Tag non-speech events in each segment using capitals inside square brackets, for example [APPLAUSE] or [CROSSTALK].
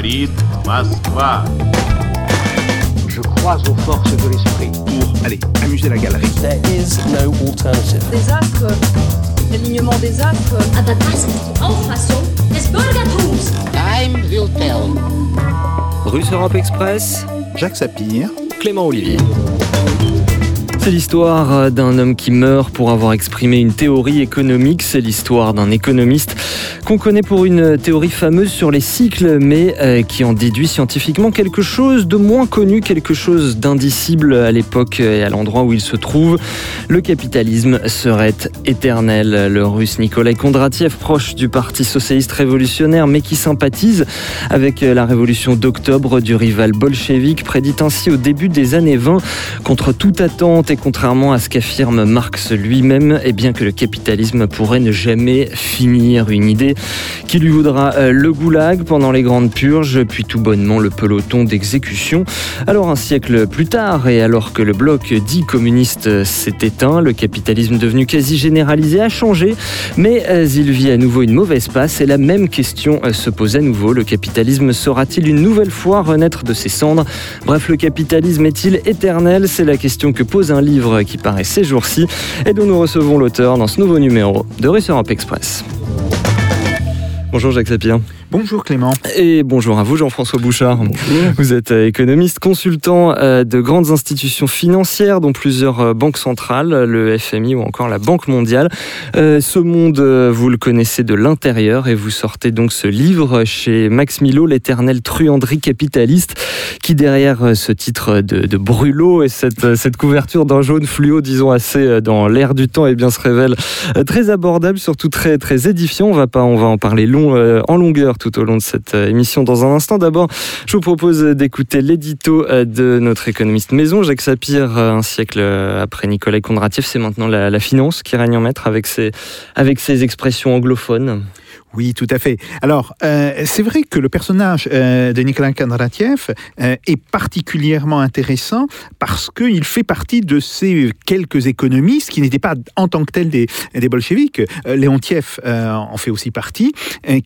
говорит Москва. Je crois aux forces de l'esprit. Pour, allez, amuser la galerie. There is no alternative. des astres, l'alignement des astres. Aber das ist die Auffassung des Bürgertums. Time will tell. Russe Europe Express, Jacques Sapir. Clément Olivier. C'est l'histoire d'un homme qui meurt pour avoir exprimé une théorie économique. C'est l'histoire d'un économiste qu'on connaît pour une théorie fameuse sur les cycles, mais euh, qui en déduit scientifiquement quelque chose de moins connu, quelque chose d'indicible à l'époque et à l'endroit où il se trouve. Le capitalisme serait éternel. Le russe Nikolai Kondratiev, proche du Parti socialiste révolutionnaire, mais qui sympathise avec la révolution d'octobre du rival bolchevique, prédit ainsi au début des années 20, contre toute attente et contrairement à ce qu'affirme Marx lui-même, et bien que le capitalisme pourrait ne jamais finir. Une idée qui lui vaudra euh, le goulag pendant les grandes purges, puis tout bonnement le peloton d'exécution. Alors un siècle plus tard, et alors que le bloc dit communiste s'est éteint, le capitalisme devenu quasi généralisé a changé, mais euh, il vit à nouveau une mauvaise passe et la même question euh, se pose à nouveau. Le capitalisme saura-t-il une nouvelle fois renaître de ses cendres? Bref, le capitalisme est-il éternel? C'est la question que pose un livre qui paraît ces jours-ci et dont nous recevons l'auteur dans ce nouveau numéro de Russe Europe Express. Bonjour Jacques Sapir. Bonjour Clément. Et bonjour à vous Jean-François Bouchard. Vous êtes euh, économiste, consultant euh, de grandes institutions financières, dont plusieurs euh, banques centrales, le FMI ou encore la Banque mondiale. Ce monde, vous le connaissez de l'intérieur et vous sortez donc ce livre chez Max Milo, l'éternelle truanderie capitaliste, qui derrière ce titre de, de brûlot et cette, cette couverture d'un jaune fluo, disons assez dans l'air du temps, et bien se révèle très abordable, surtout très, très édifiant. On va, pas, on va en parler long, en longueur tout au long de cette euh, émission dans un instant. D'abord, je vous propose d'écouter l'édito euh, de notre économiste maison, Jacques Sapir, euh, un siècle après Nicolas Kondratiev. C'est maintenant la, finance qui règne en maître avec ses expressions anglophones. Oui, tout à fait. Alors, euh, c'est vrai que le personnage euh, de Nicolas Kondratiev euh, est particulièrement intéressant parce qu'il fait partie de ces quelques économistes qui n'étaient pas en tant que tels des, des bolcheviques. Léontiev en fait aussi partie,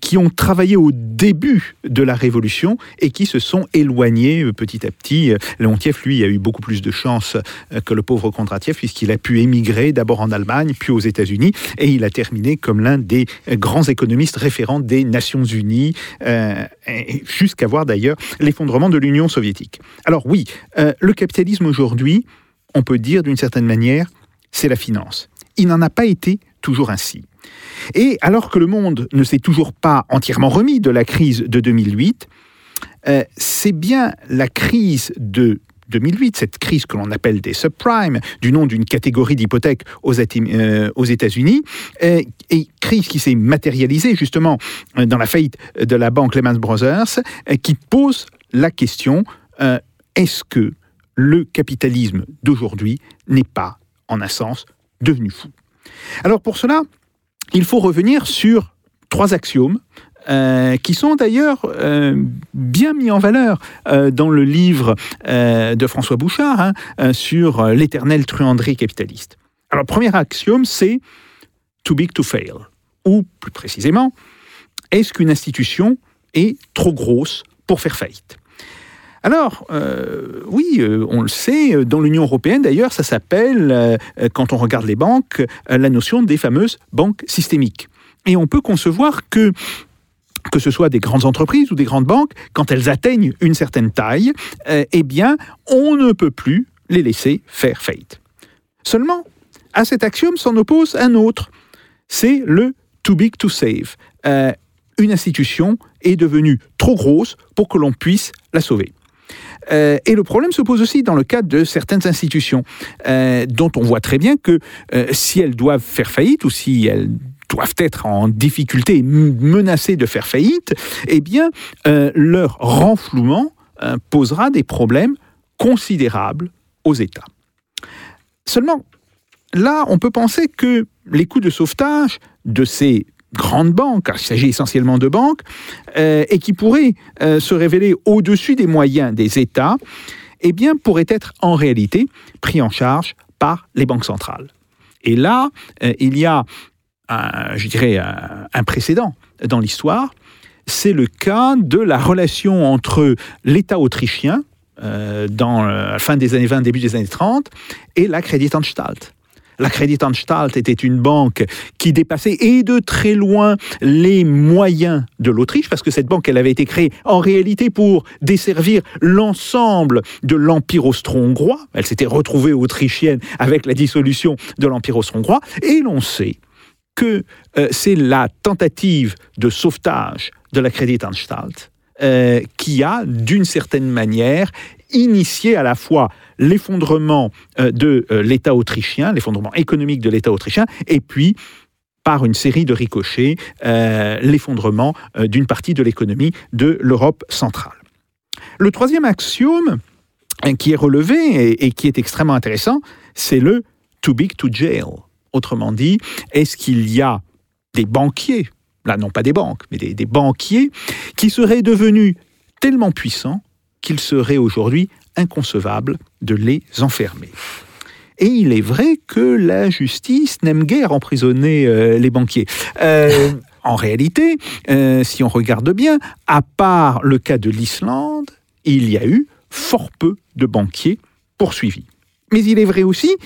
qui ont travaillé au début de la Révolution et qui se sont éloignés petit à petit. Léontiev, lui, a eu beaucoup plus de chance que le pauvre Kondratiev puisqu'il a pu émigrer d'abord en Allemagne, puis aux États-Unis, et il a terminé comme l'un des grands économistes référent des Nations Unies, euh, jusqu'à voir d'ailleurs l'effondrement de l'Union soviétique. Alors oui, euh, le capitalisme aujourd'hui, on peut dire d'une certaine manière, c'est la finance. Il n'en a pas été toujours ainsi. Et alors que le monde ne s'est toujours pas entièrement remis de la crise de 2008, euh, c'est bien la crise de 2008, cette crise que l'on appelle des subprimes, du nom d'une catégorie d'hypothèques aux, euh, États-Unis, et crise qui s'est matérialisée justement euh, dans la faillite de la banque Lehman Brothers, euh, qui pose la question est-ce que le capitalisme d'aujourd'hui n'est pas, en un sens, devenu fou? Alors pour cela, il faut revenir sur trois axiomes euh, qui sont d'ailleurs euh, bien mis en valeur euh, dans le livre de François Bouchard hein, sur l'éternelle truanderie capitaliste. Alors, premier axiome, c'est too big to fail. Ou, plus précisément, est-ce qu'une institution est trop grosse pour faire faillite? Alors, oui, on le sait, dans l'Union européenne d'ailleurs, ça s'appelle, quand on regarde les banques, la notion des fameuses banques systémiques. Et on peut concevoir que que ce soit des grandes entreprises ou des grandes banques, quand elles atteignent une certaine taille, euh, eh bien, on ne peut plus les laisser faire faillite. Seulement, à cet axiome s'en oppose un autre. C'est le too big to save. Euh, une institution est devenue trop grosse pour que l'on puisse la sauver. Euh, et le problème se pose aussi dans le cas de certaines institutions, dont on voit très bien que si elles doivent faire faillite ou si elles doivent être en difficulté, menacées de faire faillite, eh bien, euh, leur renflouement euh, posera des problèmes considérables aux États. Seulement, là, on peut penser que les coûts de sauvetage de ces grandes banques, car il s'agit essentiellement de banques, euh, et qui pourraient se révéler au-dessus des moyens des États, eh bien, pourraient être en réalité pris en charge par les banques centrales. Et là, il y a un, je dirais, un, précédent dans l'histoire, c'est le cas de la relation entre l'État autrichien, euh, dans euh, la fin des années 20, début des années 30, et la Kreditanstalt. La Kreditanstalt était une banque qui dépassait et de très loin les moyens de l'Autriche, parce que cette banque, elle avait été créée en réalité pour desservir l'ensemble de l'Empire austro-hongrois. Elle s'était retrouvée autrichienne avec la dissolution de l'Empire austro-hongrois. Et l'on sait que euh, c'est la tentative de sauvetage de la Kreditanstalt euh, qui a, d'une certaine manière, initié à la fois l'effondrement euh, de l'État autrichien, l'effondrement économique de l'État autrichien, et puis par une série de ricochets, l'effondrement d'une partie de l'économie de l'Europe centrale. Le troisième axiome qui est relevé et qui est extrêmement intéressant, c'est le too big to jail. Autrement dit, est-ce qu'il y a des banquiers, là non pas des banques, mais des, banquiers, qui seraient devenus tellement puissants qu'il serait aujourd'hui inconcevable de les enfermer? Et il est vrai que la justice n'aime guère emprisonner euh, les banquiers. Euh, en réalité, euh, si on regarde bien, à part le cas de l'Islande, il y a eu fort peu de banquiers poursuivis. Mais il est vrai aussi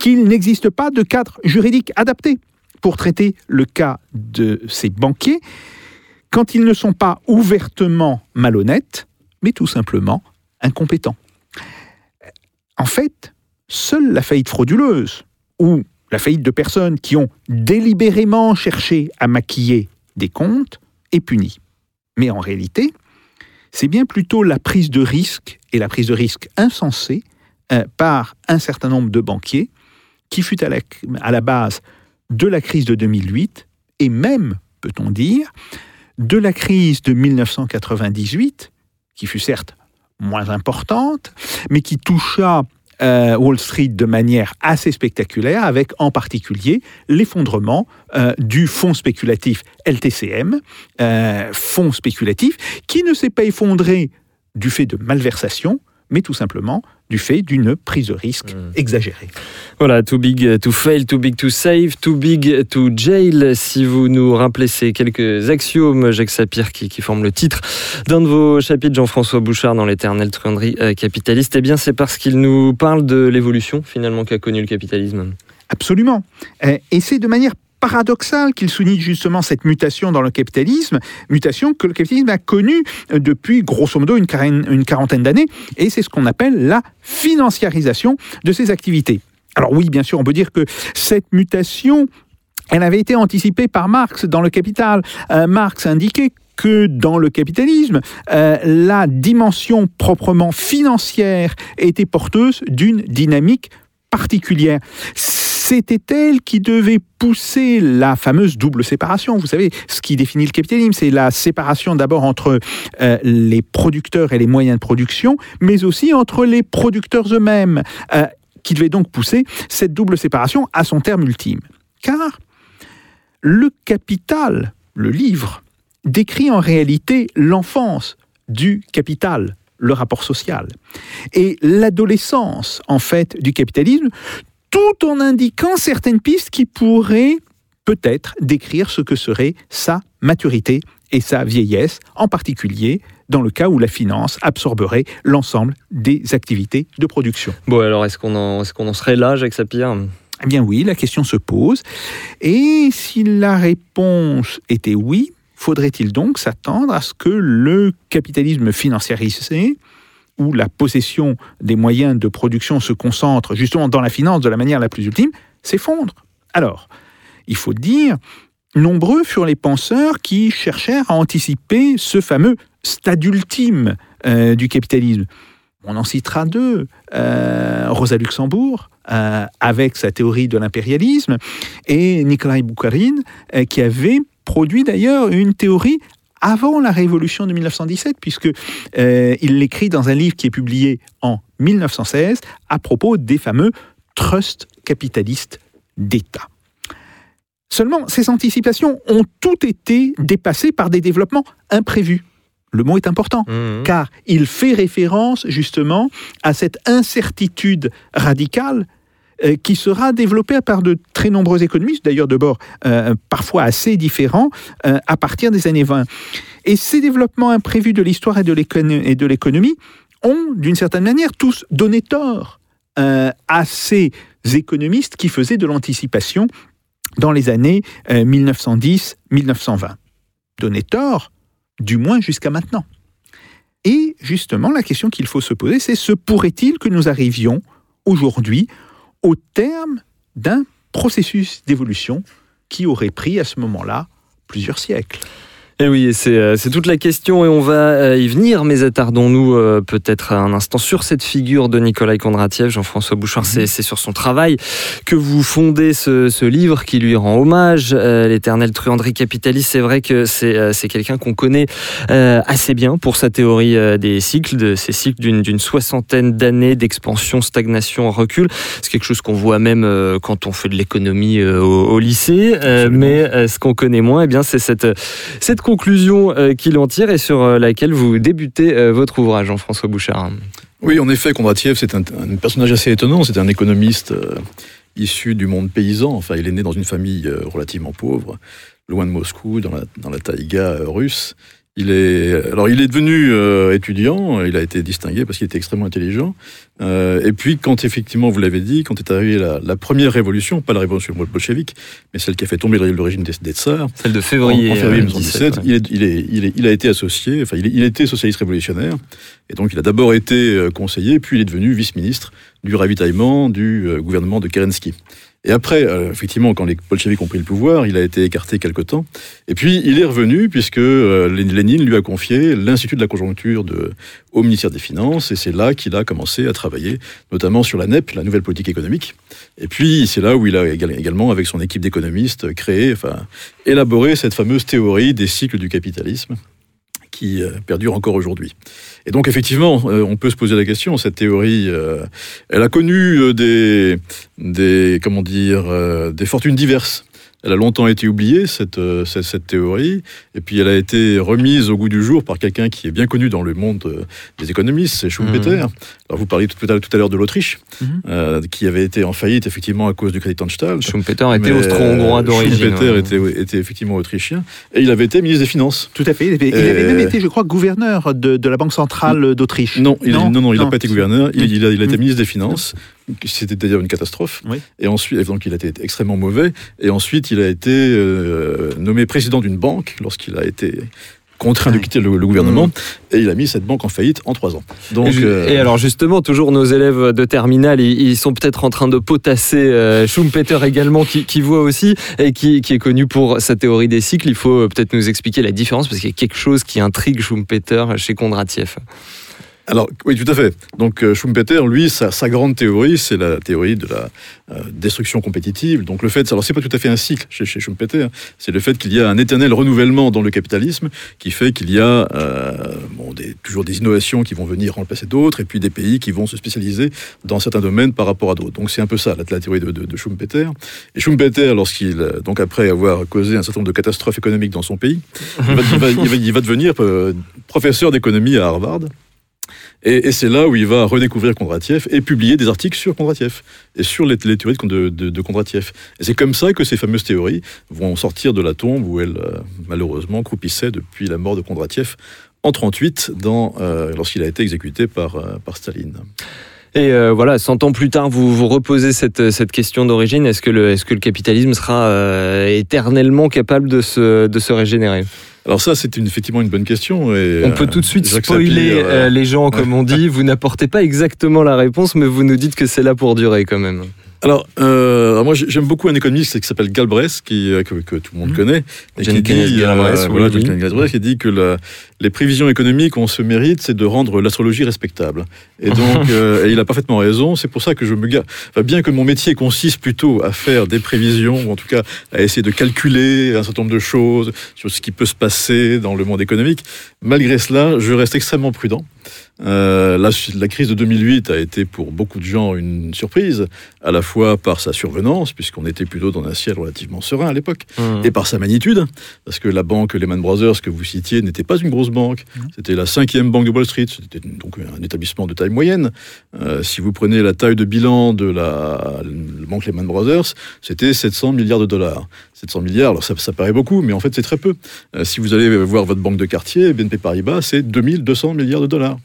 qu'il n'existe pas de cadre juridique adapté pour traiter le cas de ces banquiers quand ils ne sont pas ouvertement malhonnêtes, mais tout simplement incompétents. En fait, seule la faillite frauduleuse ou la faillite de personnes qui ont délibérément cherché à maquiller des comptes est punie. Mais en réalité, c'est bien plutôt la prise de risque et la prise de risque insensée euh, par un certain nombre de banquiers qui fut à la, base de la crise de 2008 et même, peut-on dire, de la crise de 1998, qui fut certes moins importante, mais qui toucha euh, Wall Street de manière assez spectaculaire, avec en particulier l'effondrement euh, du fonds spéculatif LTCM, euh, fonds spéculatif qui ne s'est pas effondré du fait de malversation, mais tout simplement du fait d'une prise de risque Mm. exagérée. Voilà, too big to fail, too big to save, too big to jail. Si vous nous rappelez ces quelques axiomes, Jacques Sapir, qui, qui forment le titre d'un de vos chapitres, Jean-François Bouchard, dans l'éternelle truanderie euh, capitaliste, eh bien, c'est parce qu'il nous parle de l'évolution, finalement, qu'a connu le capitalisme. Absolument. Euh, Et c'est de manière paradoxale qu'il souligne justement cette mutation dans le capitalisme, mutation que le capitalisme a connue euh, depuis grosso modo une quarantaine, une quarantaine d'années, et c'est ce qu'on appelle la financiarisation de ses activités. Alors oui, bien sûr, on peut dire que cette mutation, elle avait été anticipée par Marx dans le Capital. Euh, Marx indiquait que dans le capitalisme, euh, la dimension proprement financière était porteuse d'une dynamique particulière. C'était elle qui devait pousser la fameuse double séparation. Vous savez, ce qui définit le capitalisme, c'est la séparation d'abord entre euh, les producteurs et les moyens de production, mais aussi entre les producteurs eux-mêmes, euh, qui devait donc pousser cette double séparation à son terme ultime. Car le capital, le livre, décrit en réalité l'enfance du capital, le rapport social, et l'adolescence, en fait, du capitalisme, tout en indiquant certaines pistes qui pourraient peut-être décrire ce que serait sa maturité et sa vieillesse, en particulier dans le cas où la finance absorberait l'ensemble des activités de production. Bon, alors, est-ce qu'on en, est qu'on en serait là, Jacques Sapir? Eh bien oui, la question se pose. Et si la réponse était oui, faudrait-il donc s'attendre à ce que le capitalisme financiarisé, où la possession des moyens de production se concentre justement dans la finance de la manière la plus ultime, s'effondre Alors, il faut dire, nombreux furent les penseurs qui cherchèrent à anticiper ce fameux stade ultime euh, du capitalisme. On en citera deux. Euh, Rosa Luxembourg, euh, avec sa théorie de l'impérialisme, et Nikolai Bukharin, euh, qui avait produit d'ailleurs une théorie avant la révolution de 1917, puisque euh, il l'écrit dans un livre qui est publié en 1916 à propos des fameux trusts capitalistes d'État. Seulement, ces anticipations ont toutes été dépassées par des développements imprévus. Le mot est important Mmh. car il fait référence justement à cette incertitude radicale euh, qui sera développé par de très nombreux économistes, d'ailleurs de bord euh, parfois assez différents, euh, à partir des années 20. Et ces développements imprévus de l'histoire et de l'économie ont, d'une certaine manière, tous donné tort euh, à ces économistes qui faisaient de l'anticipation dans les années euh, 1910-1920. Donné tort, du moins jusqu'à maintenant. Et justement, la question qu'il faut se poser, c'est se pourrait-il que nous arrivions aujourd'hui au terme d'un processus d'évolution qui aurait pris à ce moment-là plusieurs siècles Et oui, et c'est euh, c'est toute la question et on va euh, y venir, mais attardons-nous euh, peut-être un instant sur cette figure de Nicolas Kondratiev. Jean-François Bouchard, c'est c'est sur son travail que vous fondez ce, ce livre qui lui rend hommage, euh, L'éternelle truanderie capitaliste. C'est vrai que c'est quelqu'un qu'on connaît euh, assez bien pour sa théorie euh, des cycles, de ces cycles d'une soixantaine d'années d'expansion, stagnation, recul. C'est quelque chose qu'on voit même quand on fait de l'économie au, au lycée, mais ce qu'on connaît moins, eh bien, c'est cette cette conclusion euh, qu'il en tire et sur euh, laquelle vous débutez euh, votre ouvrage, Jean-François Bouchard. Oui, en effet, Kondratiev, c'est un, un personnage assez étonnant. C'est un économiste issu du monde paysan. Enfin, il est né dans une famille relativement pauvre, loin de Moscou, dans la, dans la taïga russe. Il est, alors, il est devenu euh, étudiant. Il a été distingué parce qu'il était extrêmement intelligent. Euh, et puis, quand effectivement, vous l'avez dit, quand est arrivée la, la première révolution, pas la révolution bolchevique, mais celle qui a fait tomber le régime des, des tsars, Celle de février, en février euh, 1917, 17, ouais. il, est- il, est- il, est- il a été associé, enfin, il, il été socialiste révolutionnaire, et donc il a d'abord été euh, conseiller, puis il est devenu vice-ministre du ravitaillement du euh, gouvernement de Kerensky. Et après, euh, effectivement, quand les bolcheviks ont pris le pouvoir, il a été écarté quelque temps. Et puis, il est revenu puisque euh, Lénine lui a confié l'Institut de la conjoncture de, au ministère des Finances. Et c'est là qu'il a commencé à travailler, notamment sur la NEP, la nouvelle politique économique. Et puis, c'est là où il a égal- également, avec son équipe d'économistes, créé, enfin, élaboré cette fameuse théorie des cycles du capitalisme qui euh, perdure encore aujourd'hui. Et donc effectivement, euh, on peut se poser la question, cette théorie, euh, elle a connu des, des, comment dire, des fortunes diverses. Elle a longtemps été oubliée, cette, cette, théorie, et puis elle a été remise au goût du jour par quelqu'un qui est bien connu dans le monde des économistes, c'est Schumpeter. Alors vous parliez tout à l'heure- tout à l'heure de l'Autriche, Mhm. euh, qui avait été en faillite effectivement à cause du Kreditanstalt. Schumpeter était austro-hongrois euh, d'origine. Schumpeter ouais. était, était effectivement autrichien, et il avait été ministre des Finances. Tout à fait. Il avait, il avait même été, je crois, gouverneur de, de la Banque centrale d'Autriche. Non, il, non, non, il n'a non. pas été gouverneur. Il, il a, il a été Mm. ministre des Finances. C'était d'ailleurs une catastrophe. Oui. Et ensuite, donc il a été extrêmement mauvais. Et ensuite, il a été euh, nommé président d'une banque lorsqu'il a été contraint de quitter le, le gouvernement. Et il a mis cette banque en faillite en trois ans. Donc, et, ju- euh, et alors justement, toujours nos élèves de terminale, ils, ils sont peut-être en train de potasser euh, Schumpeter également, qui, qui voit aussi et qui, qui est connu pour sa théorie des cycles. Il faut euh, peut-être nous expliquer la différence parce qu'il y a quelque chose qui intrigue Schumpeter chez Kondratiev. Alors, oui, tout à fait. Donc, euh, Schumpeter, lui, sa, grande théorie, c'est la théorie de la euh, destruction compétitive. Donc, le fait, alors, c'est pas tout à fait un cycle chez, Schumpeter, c'est le fait qu'il y a un éternel renouvellement dans le capitalisme qui fait qu'il y a euh, toujours des innovations qui vont venir remplacer d'autres et puis des pays qui vont se spécialiser dans certains domaines par rapport à d'autres. Donc, c'est un peu ça, la, théorie de, Schumpeter. Et Schumpeter, lorsqu'il, donc, après avoir causé un certain nombre de catastrophes économiques dans son pays, il va, devenir professeur d'économie à Harvard. Et, c'est là où il va redécouvrir Kondratiev et publier des articles sur Kondratiev et sur les, théories de, de, Kondratiev. Et c'est comme ça que ces fameuses théories vont sortir de la tombe où elles, euh, malheureusement, croupissaient depuis la mort de Kondratiev en 38, dans, euh, lorsqu'il a été exécuté par, euh, par Staline. Et euh, voilà, 100 ans plus tard, vous vous reposez cette, cette question d'origine. Est-ce que, le, est-ce que le capitalisme sera euh, éternellement capable de se, de se régénérer? Alors ça, c'est une- effectivement une bonne question. Et, On peut euh, tout de suite Jacques spoiler Sapir, euh, euh, les gens, comme on dit. Vous n'apportez pas exactement la réponse, mais vous nous dites que c'est là pour durer quand même. Alors, euh, moi j'ai- j'aime beaucoup un économiste qui s'appelle Galbraith, qui, euh, que, que tout le monde Mhm. connaît, et qui dit, Galbraith, voilà, oui. Galbraith, qui dit que la- les prévisions économiques ont ce mérite, c'est de rendre l'astrologie respectable. Et [LAUGHS] donc, euh, et il a parfaitement raison. C'est pour ça que je me garde, enfin, bien que mon métier consiste plutôt à faire des prévisions, ou en tout cas à essayer de calculer un certain nombre de choses sur ce qui peut se passer dans le monde économique, malgré cela, je reste extrêmement prudent. Euh, la, la crise de 2008 a été pour beaucoup de gens une surprise, à la fois par sa survenance, puisqu'on était plutôt dans un ciel relativement serein à l'époque, Mmh. et par sa magnitude, parce que la banque Lehman Brothers que vous citiez n'était pas une grosse banque, c'était la cinquième banque de Wall Street, c'était donc un établissement de taille moyenne. Euh, si vous prenez la taille de bilan de la, la banque Lehman Brothers, c'était 700 milliards de dollars. 700 milliards, alors ça, ça paraît beaucoup, mais en fait c'est très peu. Euh, si vous allez voir votre banque de quartier, BNP Paribas, c'est 2200 milliards de dollars.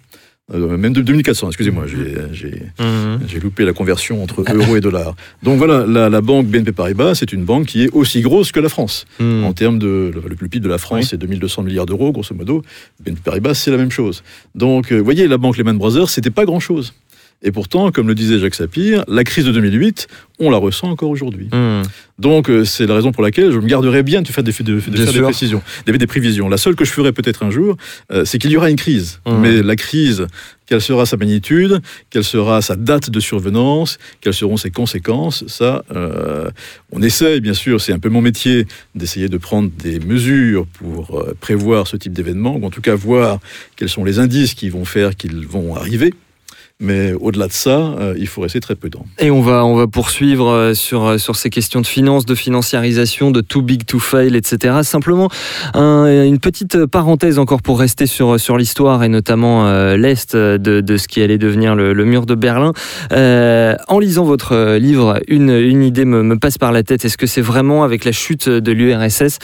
Euh, même de 2400, excusez-moi, j'ai- j'ai Mmh. loupé la conversion entre euros et dollars. Donc voilà, la, la banque BNP Paribas, c'est une banque qui est aussi grosse que la France. Mmh. En termes de. Le, le plus PIB de la France, Oui. c'est 2200 milliards d'euros, grosso modo. BNP Paribas, c'est la même chose. Donc, euh, vous voyez, la banque Lehman Brothers, c'était pas grand-chose. Et pourtant, comme le disait Jacques Sapir, la crise de 2008, on la ressent encore aujourd'hui. Mmh. Donc, euh, c'est la raison pour laquelle je me garderai bien de faire des, de, de Bien faire des précisions, des, des prévisions. La seule que je ferai peut-être un jour, euh, c'est qu'il y aura une crise. Mhm. Mais la crise, quelle sera sa magnitude, quelle sera sa date de survenance, quelles seront ses conséquences, ça, euh, on essaye, bien sûr, c'est un peu mon métier, d'essayer de prendre des mesures pour euh, prévoir ce type d'événement, ou en tout cas voir quels sont les indices qui vont faire qu'ils vont arriver. Mais au-delà de ça, euh, il faut rester très prudent. Et on va, on va poursuivre euh, sur, euh, sur ces questions de finances, de financiarisation, de too big to fail, etc. Simplement, un- une petite parenthèse encore pour rester sur, sur l'histoire et notamment l'Est de, de ce qui allait devenir le, mur de Berlin. En lisant votre livre, une, une idée me, me passe par la tête. Est-ce que c'est vraiment avec la chute de l'URSS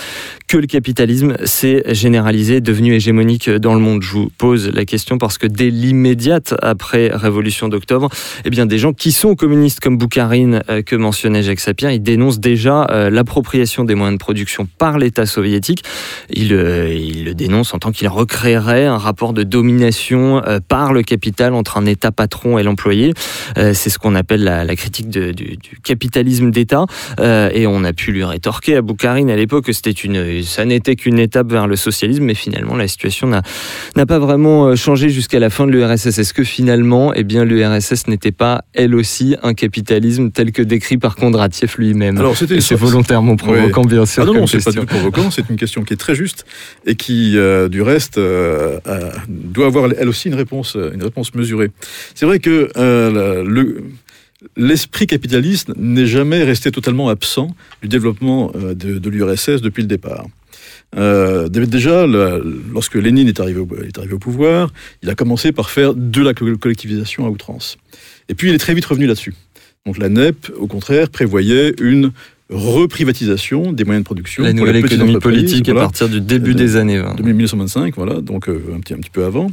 que le capitalisme s'est généralisé, devenu hégémonique dans le monde? Je vous pose la question parce que dès l'immédiate après Révolution d'octobre, eh bien des gens qui sont communistes comme Boukharine euh, que mentionnait Jacques Sapir, ils dénoncent déjà euh, l'appropriation des moyens de production par l'État soviétique. Ils, euh, le dénoncent en tant qu'il recréerait un rapport de domination par le capital entre un État patron et l'employé. C'est ce qu'on appelle la, critique du, capitalisme d'État. Et on a pu lui rétorquer à Boukharine à l'époque que c'était une, ça n'était qu'une étape vers le socialisme, mais finalement la situation n'a pas vraiment changé jusqu'à la fin de l'URSS. Est-ce que finalement, eh bien, l'URSS n'était pas elle aussi un capitalisme tel que décrit par Kondratiev lui-même Alors, c'était c'est volontairement provoquant, bien sûr. Ah non, non, c'est pas du tout provoquant, c'est une question qui est très juste et qui, euh, du reste, euh, euh, doit avoir elle aussi une réponse, une réponse mesurée. C'est vrai que le- l'esprit capitaliste n'est jamais resté totalement absent du développement de, de l'URSS depuis le départ. Euh, déjà, lorsque Lénine est arrivé, au, est arrivé au pouvoir, il a commencé par faire de la co- collectivisation à outrance. Et puis, il est très vite revenu là-dessus. Donc la NEP, au contraire, prévoyait une reprivatisation des moyens de production. La nouvelle économie politique à partir du début Euh, des années 20. de 1925, voilà, donc euh, un, petit, un petit peu avant,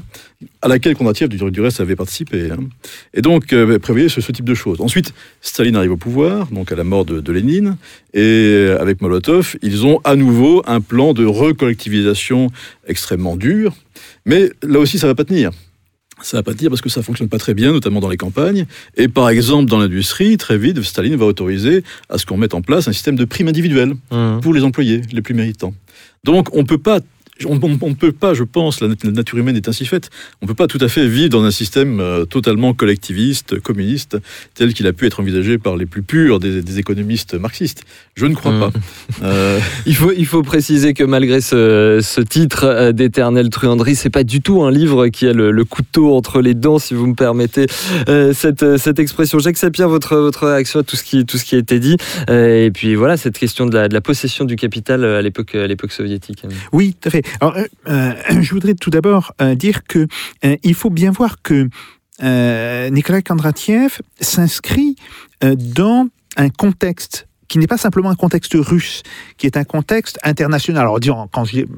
à laquelle Kondratiev, du, du reste, avait participé. hein. Et donc, euh, prévoyait ce, ce type de choses. Ensuite, Staline arrive au pouvoir, donc à la mort de, de Lénine, et euh, avec Molotov, ils ont à nouveau un plan de recollectivisation extrêmement dur, mais là aussi, ça va pas tenir. Ça va pas tenir parce que ça fonctionne pas très bien, notamment dans les campagnes. Et par exemple, dans l'industrie, très vite, Staline va autoriser à ce qu'on mette en place un système de primes individuelles Mmh. pour les employés les plus méritants. Donc on peut pas on ne peut pas, je pense, la, nat- la nature humaine est ainsi faite, on ne peut pas tout à fait vivre dans un système euh, totalement collectiviste, communiste, tel qu'il a pu être envisagé par les plus purs des, des économistes marxistes. Je ne crois Mm. pas. [LAUGHS] Euh, Il faut, il faut préciser que malgré ce, ce titre euh, d'éternelle truanderie, c'est pas du tout un livre qui a le, le couteau entre les dents, si vous me permettez euh, cette, cette expression. Jacques Sapir, votre, votre réaction à tout ce qui, tout ce qui a été dit, et puis voilà, cette question de la, de la possession du capital à l'époque, à l'époque soviétique. Oui, tout à fait. Alors, euh, euh, je voudrais tout d'abord euh, dire que il faut bien voir que Nicolas Kondratiev s'inscrit dans un contexte qui n'est pas simplement un contexte russe, qui est un contexte international. Alors, disons,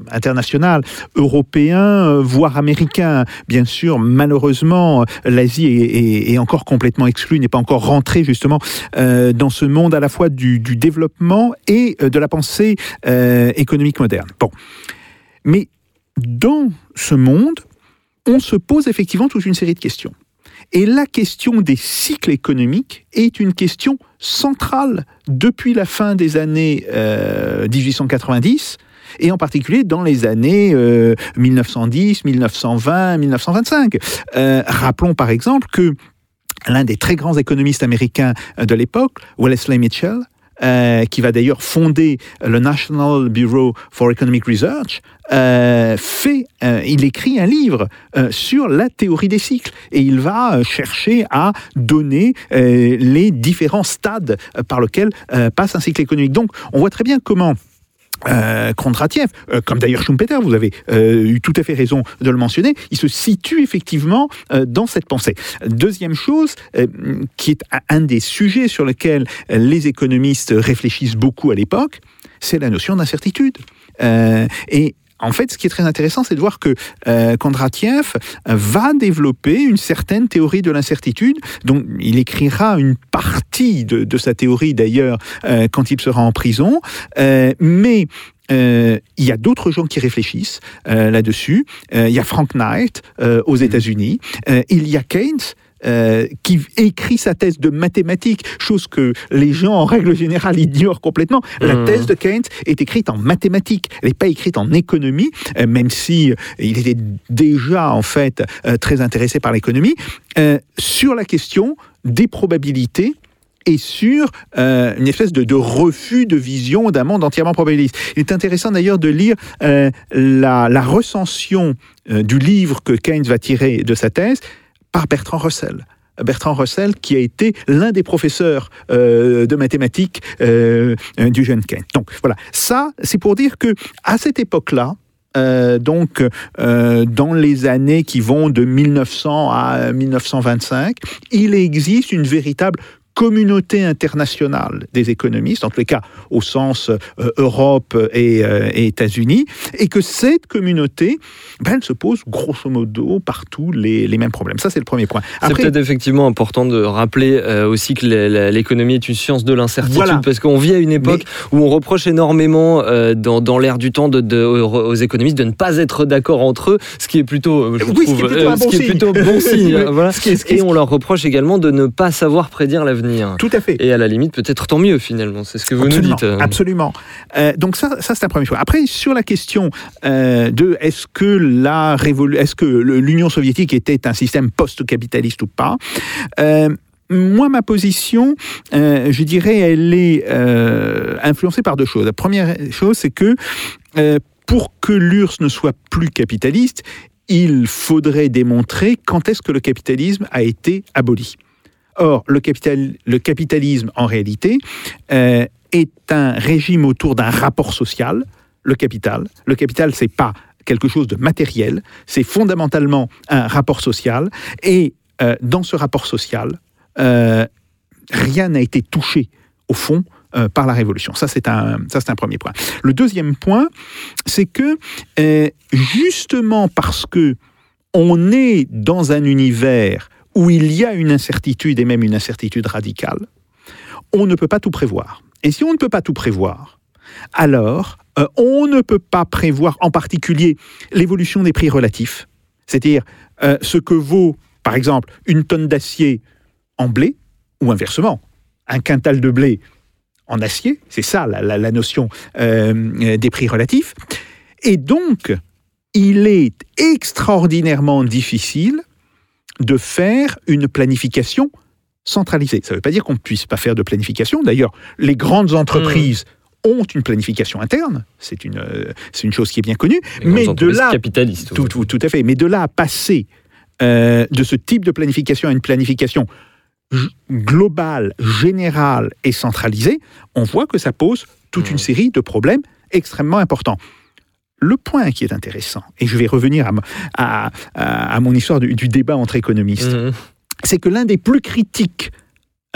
international, européen, voire américain. Bien sûr, malheureusement, l'Asie est, encore complètement exclue, n'est pas encore rentrée justement dans ce monde à la fois du, développement et de la pensée économique moderne. Bon. Mais dans ce monde, on se pose effectivement toute une série de questions. Et la question des cycles économiques est une question centrale depuis la fin des années euh, 1890 et en particulier dans les années euh, 1910, 1920, 1925. Euh, rappelons par exemple que l'un des très grands économistes américains de l'époque, Wellesley Mitchell, euh, qui va d'ailleurs fonder le National Bureau for Economic Research, euh, fait, euh, il écrit un livre sur la théorie des cycles et il va chercher à donner les différents stades par lesquels passe un cycle économique. Donc, on voit très bien comment euh, euh, comme d'ailleurs Schumpeter, vous avez euh, eu tout à fait raison de le mentionner, il se situe effectivement euh, dans cette pensée. Deuxième chose, euh, qui est un- des sujets sur lesquels euh, les économistes réfléchissent beaucoup à l'époque, c'est la notion d'incertitude. Euh, et en fait, ce qui est très intéressant, c'est de voir que euh, Kondratiev va développer une certaine théorie de l'incertitude, dont il écrira une partie de, de sa théorie d'ailleurs euh, quand il sera en prison, Euh, mais euh, il y a d'autres gens qui réfléchissent euh, là-dessus. Euh, il y a Frank Knight euh, aux États-Unis. Euh, il y a Keynes. Euh, qui écrit sa thèse de mathématiques, chose que les gens en règle générale ignorent complètement. La Mhm. thèse de Keynes est écrite en mathématiques, elle n'est pas écrite en économie, euh, même si euh, il était déjà en fait euh, très intéressé par l'économie, sur la question des probabilités et sur euh, une espèce de, de refus de vision d'un monde entièrement probabiliste. Il est intéressant d'ailleurs de lire euh, la, la recension euh, du livre que Keynes va tirer de sa thèse par Bertrand Russell. Bertrand Russell, qui a été l'un des professeurs euh, de mathématiques euh, du jeune Keynes. Donc voilà, ça, c'est pour dire que à cette époque-là, euh, donc dans les années qui vont de 1900 à 1925, il existe une véritable communauté internationale des économistes, en tous les cas au sens euh, Europe et, euh, et États-Unis, et que cette communauté, ben, elle se pose grosso modo partout les, les mêmes problèmes. Ça, c'est le premier point. C'est peut-être effectivement important de rappeler euh, aussi que l'économie est une science de l'incertitude, Voilà. parce qu'on vit à une époque où on reproche énormément euh, dans, dans l'ère du temps de, de- aux, économistes de ne pas être d'accord entre eux, ce qui est plutôt, euh, je Oui, ce qui trouve, euh, ce qui est signe. plutôt bon [LAUGHS] signe. Oui, voilà. ce qui est- ce qui est- Et on leur reproche également de ne pas savoir prédire l'avenir. Tout à fait. Et à la limite, peut-être tant mieux finalement, c'est ce que vous absolument, nous dites. euh. Absolument. Euh, donc ça, ça c'est un premier point. Après, sur la question euh, de est-ce que la révolu- est-ce que l'Union soviétique était un système post-capitaliste ou pas euh, moi, ma position, je dirais, elle est influencée par deux choses. La première chose, c'est que pour que l'URSS ne soit plus capitaliste, il faudrait démontrer quand est-ce que le capitalisme a été aboli. Or, le, capital, le capitalisme, en réalité, euh, est un régime autour d'un rapport social, le capital. Le capital, c'est pas quelque chose de matériel, c'est fondamentalement un rapport social. Et euh, dans ce rapport social, euh, rien n'a été touché, au fond, par la révolution. Ça, c'est un, un premier point. Le deuxième point, c'est que justement parce que on est dans un univers où il y a une incertitude et même une incertitude radicale, on ne peut pas tout prévoir. Et si on ne peut pas tout prévoir, alors euh, on ne peut pas prévoir en particulier l'évolution des prix relatifs, c'est-à-dire euh, ce que vaut, par exemple, une tonne d'acier en blé, ou inversement, un quintal de blé en acier, c'est ça la, notion euh, des prix relatifs. Et donc, il est extraordinairement difficile de faire une planification centralisée. Ça ne veut pas dire qu'on ne puisse pas faire de planification. D'ailleurs, les grandes entreprises ont une planification interne. C'est une, euh, une chose qui est bien connue. Les Mais de là, tout, tout- tout à fait. Mais de là à passer euh, de ce type de planification à une planification globale, générale et centralisée, on voit que ça pose toute une série de problèmes extrêmement importants. Le point qui est intéressant, et je vais revenir à, m- à- à- à mon histoire du, du débat entre économistes, Mhm. c'est que l'un des plus critiques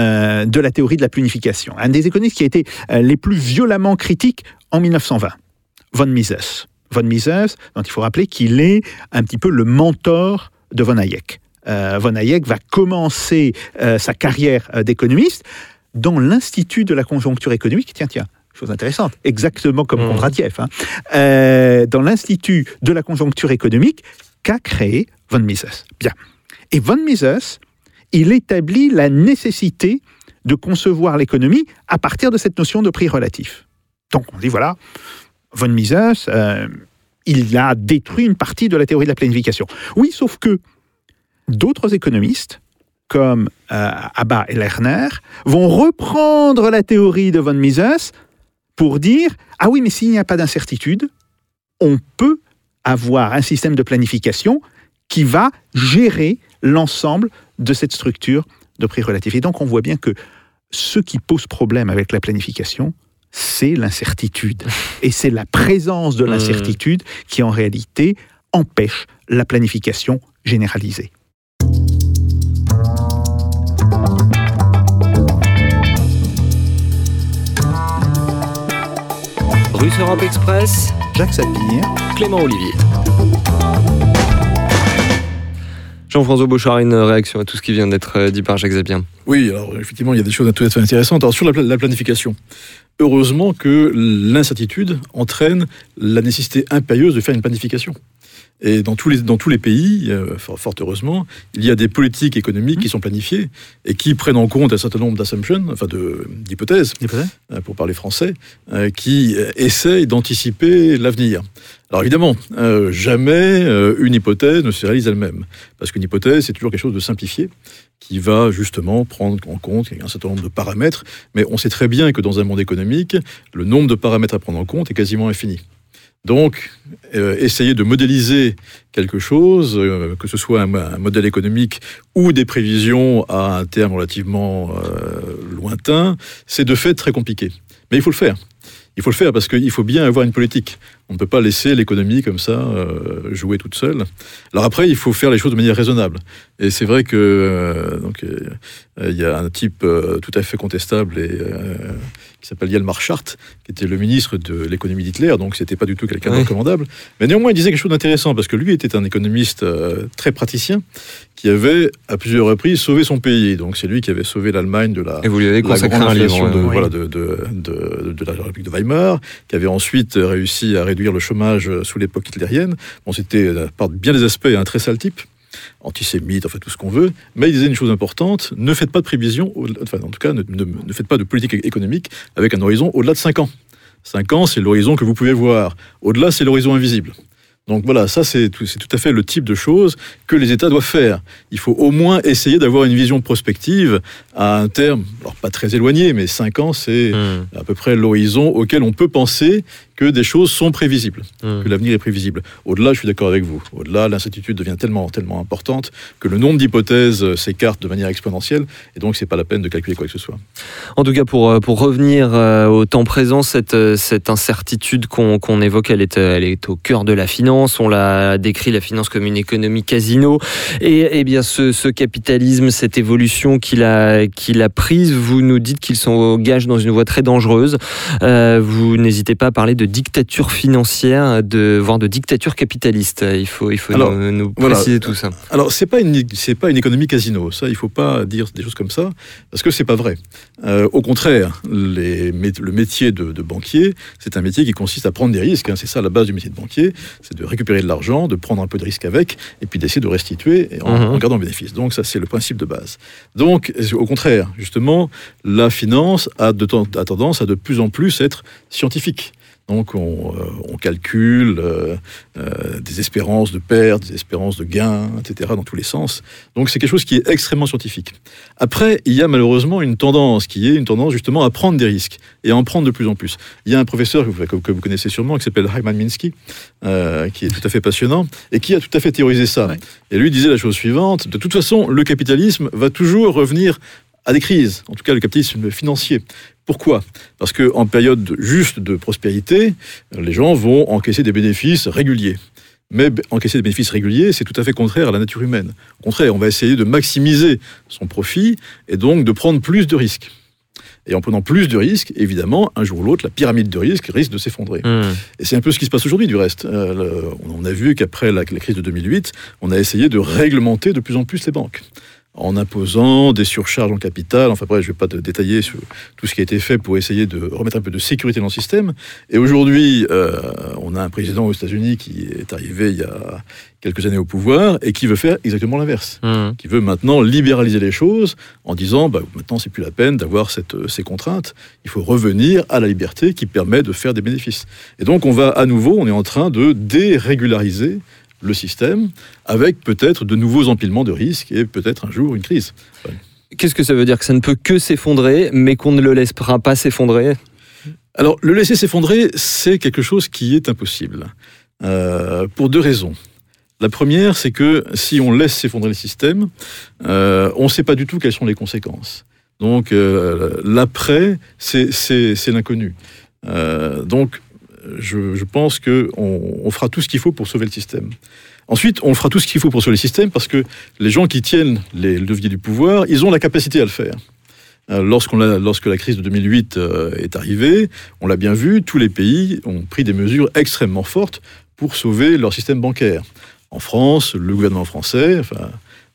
euh, de la théorie de la planification, un des économistes qui a été euh, les plus violemment critiques en 1920, von Mises. Von Mises, dont il faut rappeler qu'il est un petit peu le mentor de von Hayek. Euh, von Hayek va commencer sa carrière d'économiste dans l'Institut de la conjoncture économique. Tiens, tiens, chose intéressante, exactement comme Mhm. Kondratiev, hein. Euh, dans l'Institut de la conjoncture économique qu'a créé von Mises. Bien. Et von Mises, il établit la nécessité de concevoir l'économie à partir de cette notion de prix relatif. Donc on dit voilà, von Mises, euh, il a détruit une partie de la théorie de la planification. Oui, sauf que d'autres économistes comme euh, Abba et Lerner vont reprendre la théorie de von Mises pour dire ah oui, mais s'il n'y a pas d'incertitude, on peut avoir un système de planification qui va gérer l'ensemble de cette structure de prix relatif. Et donc on voit bien que ce qui pose problème avec la planification, c'est l'incertitude. [LAUGHS] Et c'est la présence de l'incertitude qui en réalité empêche la planification généralisée. Russe Europe Express, Jacques Sapir, Clément Olivier. Jean-François Beauchard, une réaction à tout ce qui vient d'être euh, dit par Jacques Zapien. Oui, alors effectivement, il y a des choses tout à fait intéressantes. Alors, sur la planification, heureusement que l'incertitude entraîne la nécessité impérieuse de faire une planification. Et dans tous les, dans tous les pays, euh, fort, fort heureusement, il y a des politiques économiques qui sont planifiées et qui prennent en compte un certain nombre d'assumptions, enfin d'hypothèses, euh, pour parler français, euh, qui essayent d'anticiper l'avenir. Alors évidemment, euh, jamais euh, une hypothèse ne se réalise elle-même, parce qu'une hypothèse, c'est toujours quelque chose de simplifié, qui va justement prendre en compte un certain nombre de paramètres, mais on sait très bien que dans un monde économique, le nombre de paramètres à prendre en compte est quasiment infini. Donc, euh, essayer de modéliser quelque chose, euh, que ce soit un, modèle économique ou des prévisions à un terme relativement euh, lointain, c'est de fait très compliqué. Mais il faut le faire. Il faut le faire parce qu'il faut bien avoir une politique. On ne peut pas laisser l'économie comme ça jouer toute seule. Alors après, il faut faire les choses de manière raisonnable. Et c'est vrai que donc il y a un type tout à fait contestable et qui s'appelle Yelmar Schart, qui était le ministre de l'économie d'Hitler, donc c'était pas du tout quelqu'un de Oui. recommandable. Mais néanmoins, il disait quelque chose d'intéressant parce que lui était un économiste euh, très praticien qui avait à plusieurs reprises sauvé son pays. Donc c'est lui qui avait sauvé l'Allemagne de la Et vous lui avez consacré un livre. de, voilà, de, de, de, de la République de Weimar, qui avait ensuite réussi à réduire le chômage sous l'époque hitlérienne. Bon, c'était euh, par bien des aspects un très sale type, antisémite, en fait tout ce qu'on veut, mais il disait une chose importante, ne faites pas de prévision, enfin en tout cas ne, ne- ne faites pas de politique économique avec un horizon au-delà de 5 ans. 5 ans, c'est l'horizon que vous pouvez voir. Au-delà, c'est l'horizon invisible. Donc voilà, ça c'est tout, tout à fait le type de choses que les États doivent faire. Il faut au moins essayer d'avoir une vision prospective à un terme, alors pas très éloigné, mais 5 ans, c'est Hum, à peu près l'horizon auquel on peut penser que des choses sont prévisibles, hum. que l'avenir est prévisible. Au-delà, je suis d'accord avec vous. Au-delà, l'incertitude devient tellement, tellement importante que le nombre d'hypothèses euh, s'écarte de manière exponentielle, et donc c'est pas la peine de calculer quoi que ce soit. En tout cas, pour, euh, pour revenir euh, au temps présent, cette, cette incertitude qu'on qu'on évoque, elle est, elle est au cœur de la finance. On l'a décrit, la finance comme une économie casino. Et, eh bien, ce, ce capitalisme, cette évolution qu'il a, qu'il a prise, vous nous dites qu'ils sont au gage dans une voie très dangereuse. Euh, vous n'hésitez pas à parler de dictature financière, de, voire de dictature capitaliste. Il faut, il faut Alors, nous, nous voilà. préciser tout ça. Alors, c'est pas une, pas une économie casino. Ça, il faut pas dire des choses comme ça, parce que c'est pas vrai. Euh, au contraire, les, le métier de, de banquier, c'est un métier qui consiste à prendre des risques. hein. C'est ça la base du métier de banquier, c'est de récupérer de l'argent, de prendre un peu de risque avec, et puis d'essayer de restituer en, Mhm. en gardant bénéfice. Donc, ça, c'est le principe de base. Donc, au contraire, justement, la finance a, de a tendance à de plus en plus être scientifique. Donc, on, euh, on calcule euh, euh, des espérances de pertes, des espérances de gains, etc., dans tous les sens. Donc c'est quelque chose qui est extrêmement scientifique. Après, il y a malheureusement une tendance qui est une tendance justement à prendre des risques et à en prendre de plus en plus. Il y a un professeur que vous, que- vous connaissez sûrement qui s'appelle Hyman Minsky, euh, qui est tout à fait passionnant et qui a tout à fait théorisé ça. Et lui disait la chose suivante, de toute façon, le capitalisme va toujours revenir à des crises, en tout cas le capitalisme financier. Pourquoi? Parce qu'en période juste de prospérité, les gens vont encaisser des bénéfices réguliers. Mais encaisser des bénéfices réguliers, c'est tout à fait contraire à la nature humaine. Au contraire, on va essayer de maximiser son profit et donc de prendre plus de risques. Et en prenant plus de risques, évidemment, un jour ou l'autre, la pyramide de risques risque de s'effondrer. Hum. Et c'est un peu ce qui se passe aujourd'hui, du reste. Euh, le- on a vu qu'après la, la crise de 2008, on a essayé de réglementer de plus en plus les banques en imposant des surcharges en capital. Enfin bref, je ne vais pas te détailler sur tout ce qui a été fait pour essayer de remettre un peu de sécurité dans le système. Et aujourd'hui, euh, on a un président aux États-Unis qui est arrivé il y a quelques années au pouvoir et qui veut faire exactement l'inverse Hum. qui veut maintenant libéraliser les choses en disant bah, maintenant c'est plus la peine d'avoir euh, ces contraintes, il faut revenir à la liberté qui permet de faire des bénéfices. Et donc on va à nouveau, on est en train de dérégulariser le système, avec peut-être de nouveaux empilements de risques et peut-être un jour une crise. Qu'est-ce que ça veut dire Que ça ne peut que s'effondrer, mais qu'on ne le laissera pas s'effondrer? Alors, le laisser s'effondrer, c'est quelque chose qui est impossible, euh, pour deux raisons. La première, c'est que si on laisse s'effondrer le système, euh, on ne sait pas du tout quelles sont les conséquences. Donc, euh, l'après, c'est l'inconnu. Donc, je, pense qu'on on fera tout ce qu'il faut pour sauver le système. Ensuite, on fera tout ce qu'il faut pour sauver le système parce que les gens qui tiennent les leviers du pouvoir, ils ont la capacité à le faire. Euh, lorsque la crise de 2008 euh, est arrivée, on l'a bien vu, tous les pays ont pris des mesures extrêmement fortes pour sauver leur système bancaire. En France, le gouvernement français,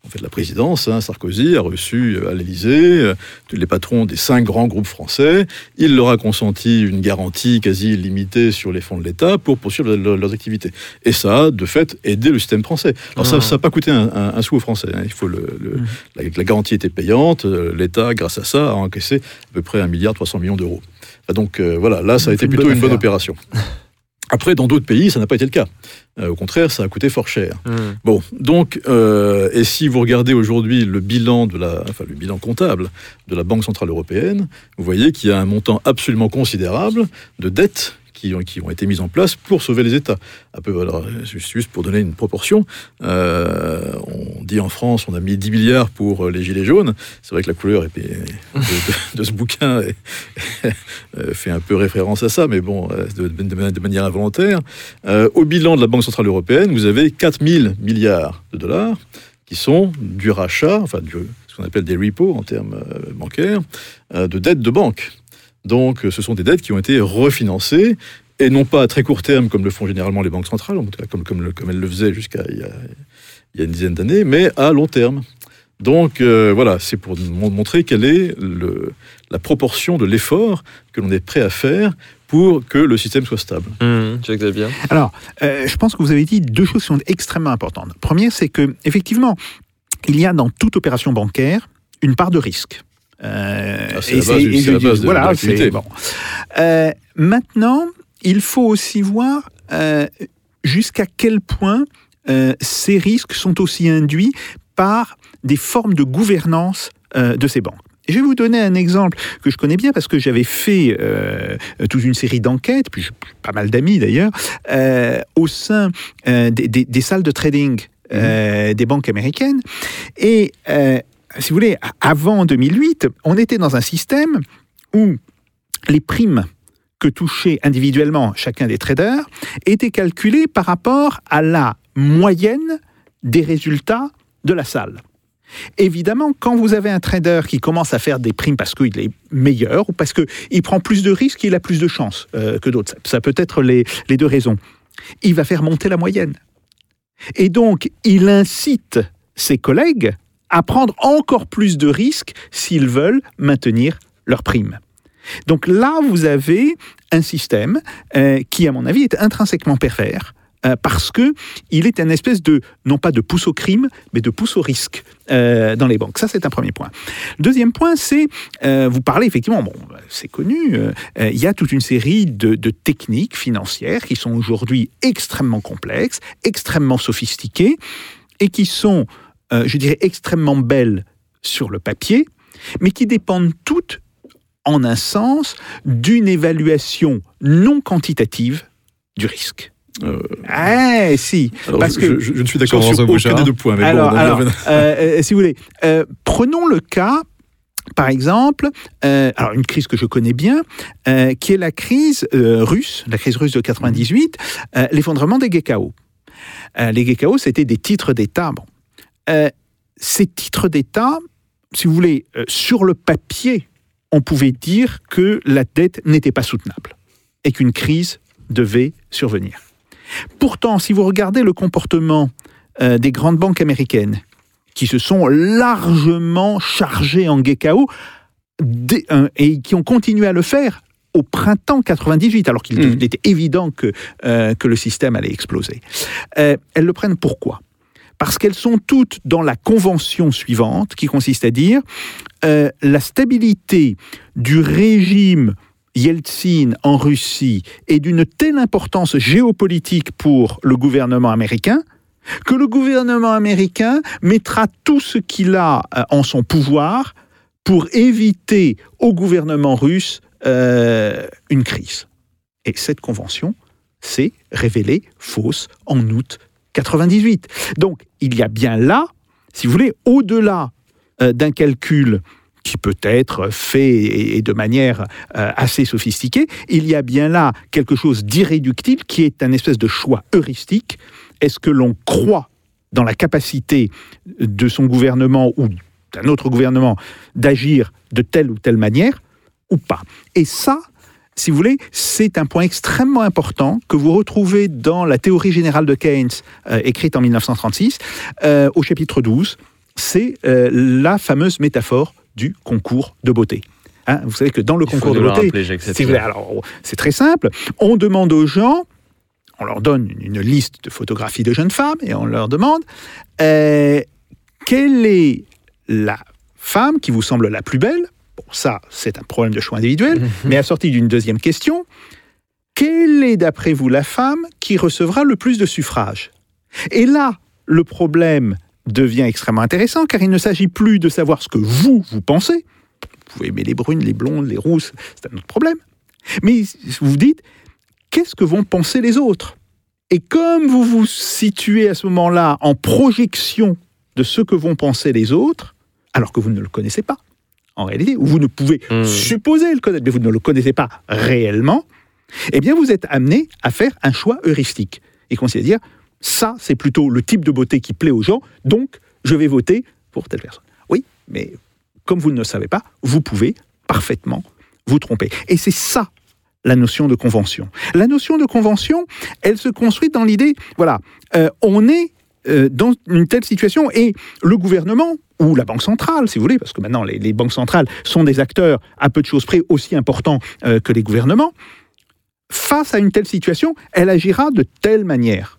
en fait la présidence, hein, Sarkozy a reçu euh, à l'Élysée euh, tous les patrons des cinq grands groupes français. Il leur a consenti une garantie quasi illimitée sur les fonds de l'État pour poursuivre leur- leurs activités. Et ça a, de fait, aidé le système français. Alors ça Ah. ça n'a pas coûté un, un- un sou aux Français. hein. Il faut le, le- la, la garantie était payante. euh, L'État, grâce à ça, a encaissé à peu près 1 milliard 300 millions d'euros. Donc euh, voilà, là, ça a été plutôt une bonne opération. [LAUGHS] Après, dans d'autres pays, ça n'a pas été le cas. Euh, au contraire, ça a coûté fort cher. Bon, donc, euh, et si vous regardez aujourd'hui le bilan de la, enfin le bilan comptable de la Banque centrale européenne, vous voyez qu'il y a un montant absolument considérable de dettes qui ont, qui ont été mises en place pour sauver les États. Un peu, alors, juste pour donner une proportion, euh, on dit en France, on a mis 10 milliards pour euh, les gilets jaunes. C'est vrai que la couleur est- [LAUGHS] de, de- de ce bouquin est- [LAUGHS] euh, fait un peu référence à ça, mais bon, de, manière involontaire. Euh, au bilan de la Banque Centrale Européenne, vous avez 4000 milliards de dollars qui sont du rachat, enfin du, ce qu'on appelle des repos en termes bancaires, de dettes de banque. Donc ce sont des dettes qui ont été refinancées, et non pas à très court terme comme le font généralement les banques centrales, en tout cas comme, comme, le- comme elles le faisaient jusqu'à il, y a- il y a une dizaine d'années, mais à long terme. Donc euh, voilà, c'est pour mon- montrer quelle est le- la proportion de l'effort que l'on est prêt à faire pour que le système soit stable. Mmh, Jacques Zabier. Alors, euh, je pense que vous avez dit deux choses qui sont extrêmement importantes. Première, c'est que effectivement, il y a dans toute opération bancaire une part de risque. Euh, Ah, c'est la la base de- voilà, bon. Euh, maintenant, il faut aussi voir euh, jusqu'à quel point euh, ces risques sont aussi induits par des formes de gouvernance de ces banques. Je vais vous donner un exemple que je connais bien parce que j'avais fait euh, toute une série d'enquêtes, puis pas mal d'amis d'ailleurs, euh, au sein euh, des, des- des salles de trading euh, des banques américaines. Et si vous voulez, avant 2008, on était dans un système où les primes que touchait individuellement chacun des traders étaient calculées par rapport à la moyenne des résultats de la salle. Évidemment, quand vous avez un trader qui commence à faire des primes parce qu'il est meilleur ou parce qu'il prend plus de risques, il a plus de chances euh, que d'autres, ça, peut être les deux raisons, il va faire monter la moyenne. Et donc, il incite ses collègues à prendre encore plus de risques s'ils veulent maintenir leurs primes. Donc là, vous avez un système euh, qui, à mon avis, est intrinsèquement pervers. euh, parce que il est une espèce de, non pas de pouce au crime, mais de pouce au risque euh, dans les banques. Ça, c'est un premier point. Deuxième point, c'est, vous parlez effectivement, bon, c'est connu, il y a toute une série de techniques financières qui sont aujourd'hui extrêmement complexes, extrêmement sophistiquées, et qui sont, euh, je dirais, extrêmement belles sur le papier, mais qui dépendent toutes en un sens d'une évaluation non quantitative du risque. Euh, Ah, si. alors, Parce je, que- je- je ne suis d'accord sur aucun Bouchard des deux points. Mais alors, bon, euh, euh, si vous voulez, euh, prenons le cas, par exemple, euh, alors une crise que je connais bien, euh, qui est la crise euh, russe, la crise russe de 98, euh, l'effondrement des GKO. Euh, les GKO, c'était des titres d'État. Bon. Euh, ces titres d'État, si vous voulez, euh, sur le papier, on pouvait dire que la dette n'était pas soutenable et qu'une crise devait survenir. Pourtant, si vous regardez le comportement euh, des grandes banques américaines, qui se sont largement chargées en euh, et qui ont continué à le faire au printemps 98, alors qu'il Mhm. était évident que, euh, que le système allait exploser. Euh, elles le prennent pourquoi? Parce qu'elles sont toutes dans la convention suivante, qui consiste à dire euh, la stabilité du régime Yeltsin en Russie est d'une telle importance géopolitique pour le gouvernement américain que le gouvernement américain mettra tout ce qu'il a euh, en son pouvoir pour éviter au gouvernement russe euh, une crise. Et cette convention s'est révélée fausse en août 98. Donc il y a bien là, si vous voulez, au-delà euh, d'un calcul qui peut être fait et, de manière euh, assez sophistiquée, il y a bien là quelque chose d'irréductible qui est un espèce de choix heuristique. Est-ce que l'on croit dans la capacité de son gouvernement ou d'un autre gouvernement d'agir de telle ou telle manière ou pas? Et ça, si vous voulez, c'est un point extrêmement important que vous retrouvez dans la théorie générale de Keynes, euh, écrite en 1936, euh, au chapitre 12. C'est euh, la fameuse métaphore du concours de beauté. Hein, vous savez que dans le Il concours de beauté, si c'est très simple. On demande aux gens, on leur donne une liste de photographies de jeunes femmes et on leur demande quelle est la femme qui vous semble la plus belle. Ça, c'est un problème de choix individuel, mais assorti d'une deuxième question. Quelle est, d'après vous, la femme qui recevra le plus de suffrages? Et là, le problème devient extrêmement intéressant, car il ne s'agit plus de savoir ce que vous, vous pensez. Vous pouvez aimer les brunes, les blondes, les rousses, c'est un autre problème. Mais vous vous dites, qu'est-ce que vont penser les autres? Et comme vous vous situez à ce moment-là en projection de ce que vont penser les autres, alors que vous ne le connaissez pas, en réalité, ou vous ne pouvez Hmm. supposer le connaître, mais vous ne le connaissez pas réellement, eh bien vous êtes amené à faire un choix heuristique et consiste à dire, ça c'est plutôt le type de beauté qui plaît aux gens, donc je vais voter pour telle personne. Oui, mais comme vous ne le savez pas, vous pouvez parfaitement vous tromper. Et c'est ça la notion de convention. La notion de convention, elle se construit dans l'idée, voilà, euh, on est euh, dans une telle situation et le gouvernement ou la banque centrale, si vous voulez, parce que maintenant les, banques centrales sont des acteurs à peu de choses près aussi importants euh, que les gouvernements, face à une telle situation, elle agira de telle manière.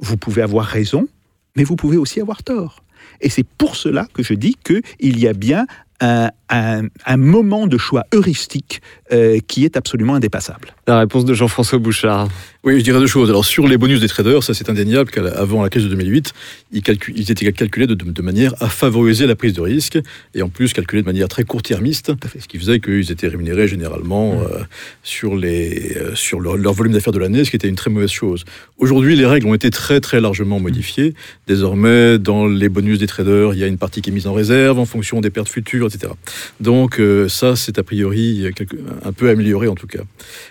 Vous pouvez avoir raison, mais vous pouvez aussi avoir tort. Et c'est pour cela que je dis qu'il y a bien un, un- un moment de choix heuristique euh, qui est absolument indépassable. La réponse de Jean-François Bouchard. Oui, je dirais deux choses. Alors sur les bonus des traders, ça c'est indéniable qu'avant la crise de 2008, ils, étaient calculés de, de- de manière à favoriser la prise de risque et en plus calculés de manière très court-termiste, ce qui faisait qu'ils étaient rémunérés généralement euh, sur, les, euh, sur leur, leur volume d'affaires de l'année, ce qui était une très mauvaise chose. Aujourd'hui, les règles ont été très très largement modifiées. Désormais, dans les bonus des traders, il y a une partie qui est mise en réserve en fonction des pertes futures, etc. Donc euh, ça, c'est a priori un peu amélioré en tout cas.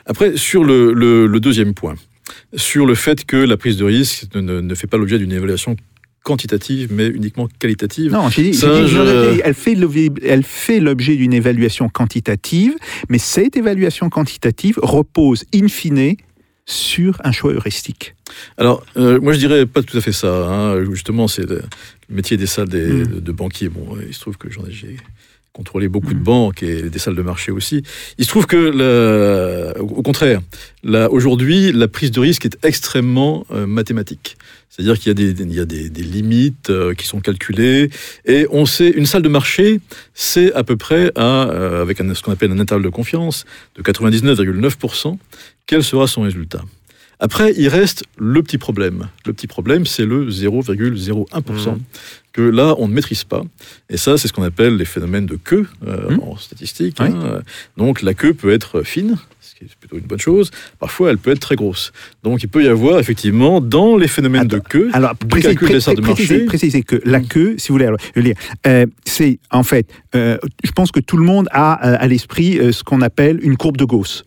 Après, sur le, le- le deuxième point, sur le fait que la prise de risque ne, fait pas l'objet d'une évaluation quantitative, mais uniquement qualitative. Non, j'ai dit, Ça, j'ai dit- je- elle fait l'objet- elle fait l'objet d'une évaluation quantitative, mais cette évaluation quantitative repose in fine sur un choix heuristique. Alors, euh, moi je dirais pas tout à fait ça. hein. Justement, c'est le métier des salles des- Mm. de, banquiers. Bon, il se trouve que j'en ai contrôlé beaucoup de banques et des salles de marché aussi. Il se trouve que, la- au contraire, aujourd'hui, la prise de risque est extrêmement euh, mathématique. C'est-à-dire qu'il y a des, il y a des, des limites euh, qui sont calculées et on sait, une salle de marché, c'est à peu près à, euh, avec un- ce qu'on appelle un intervalle de confiance de 99,9%, quel sera son résultat? Après, il reste le petit problème. Le petit problème, c'est le 0,01% Mhm. que là, on ne maîtrise pas. Et ça, c'est ce qu'on appelle les phénomènes de queue euh, Mhm. en statistique. Oui. hein. Donc, la queue peut être fine, ce qui est plutôt une bonne chose. Parfois, elle peut être très grosse. Donc, il peut y avoir effectivement dans les phénomènes de queue Alors, du précis- calcul des pré- salles de précisez, précisez que la Mm. queue, si vous voulez, dire, euh, c'est en fait, euh, je pense que tout le monde a à l'esprit ce qu'on appelle une courbe de Gauss.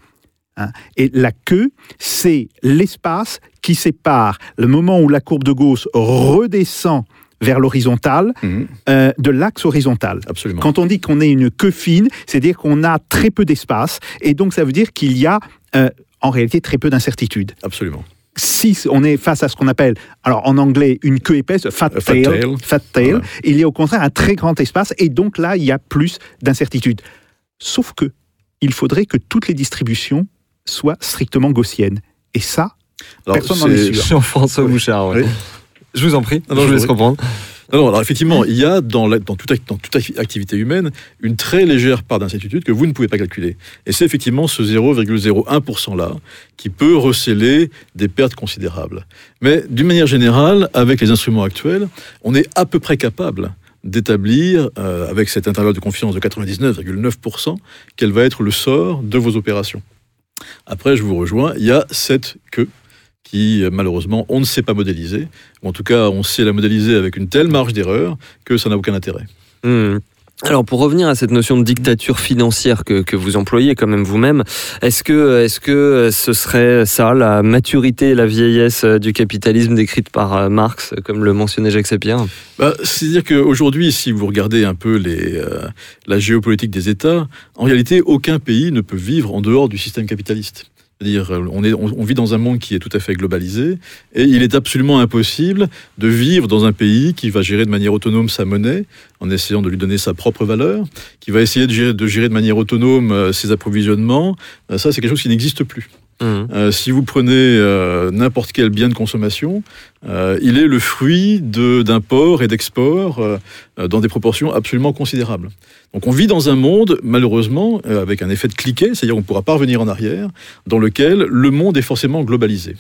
Hein. Et la queue, c'est l'espace qui sépare le moment où la courbe de Gauss redescend vers l'horizontale Mhm, euh, de l'axe horizontal. absolument. Quand on dit qu'on est une queue fine, c'est-à-dire qu'on a très peu d'espace, et donc ça veut dire qu'il y a euh, en réalité très peu d'incertitude. Absolument. Si on est face à ce qu'on appelle, alors en anglais, une queue épaisse, fat Euh, fat tail, tail. fat tail, Voilà. il y a au contraire un très grand espace, et donc là, il y a plus d'incertitude. Sauf que, il faudrait que toutes les distributions soient strictement gaussiennes. Et ça, Alors, Personne n'en est c'est- sûr. [LAUGHS] Jean-François Oui. Bouchard, ouais. Oui. Je vous en prie, non, je vous laisse comprendre. Alors, alors, effectivement, il y a dans, la- dans, toute, dans activité humaine une très légère part d'incertitude que vous ne pouvez pas calculer. Et c'est effectivement ce 0,01% là qui peut recéler des pertes considérables. Mais d'une manière générale, avec les instruments actuels, on est à peu près capable d'établir, euh, avec cet intervalle de confiance de 99,9%, quel va être le sort de vos opérations. Après, je vous rejoins, il y a cette queue qui, malheureusement, on ne sait pas modéliser, ou en tout cas, on sait la modéliser avec une telle marge d'erreur que ça n'a aucun intérêt. Hmm. Alors pour revenir à cette notion de dictature financière que, que vous employez quand même vous-même, est-ce que, est-ce que ce serait ça, la maturité et la vieillesse euh, du capitalisme décrite par euh, Marx, comme le mentionnait Jacques Sapir? Bah, C'est-à-dire qu'aujourd'hui, si vous regardez un peu les, euh, la géopolitique des États, en réalité, aucun pays ne peut vivre en dehors du système capitaliste. C'est-à-dire, euh, on, est, on, on vit dans un monde qui est tout à fait globalisé, et il est absolument impossible de vivre dans un pays qui va gérer de manière autonome sa monnaie, en essayant de lui donner sa propre valeur, qui va essayer de gérer de, gérer de manière autonome euh, ses approvisionnements. Euh, ça, c'est quelque chose qui n'existe plus. Euh, si vous prenez euh, n'importe quel bien de consommation, euh, il est le fruit de- d'import et d'export euh, dans des proportions absolument considérables. Donc on vit dans un monde, malheureusement, euh, avec un effet de cliquet, c'est-à-dire qu'on ne pourra pas revenir en arrière, dans lequel le monde est forcément globalisé.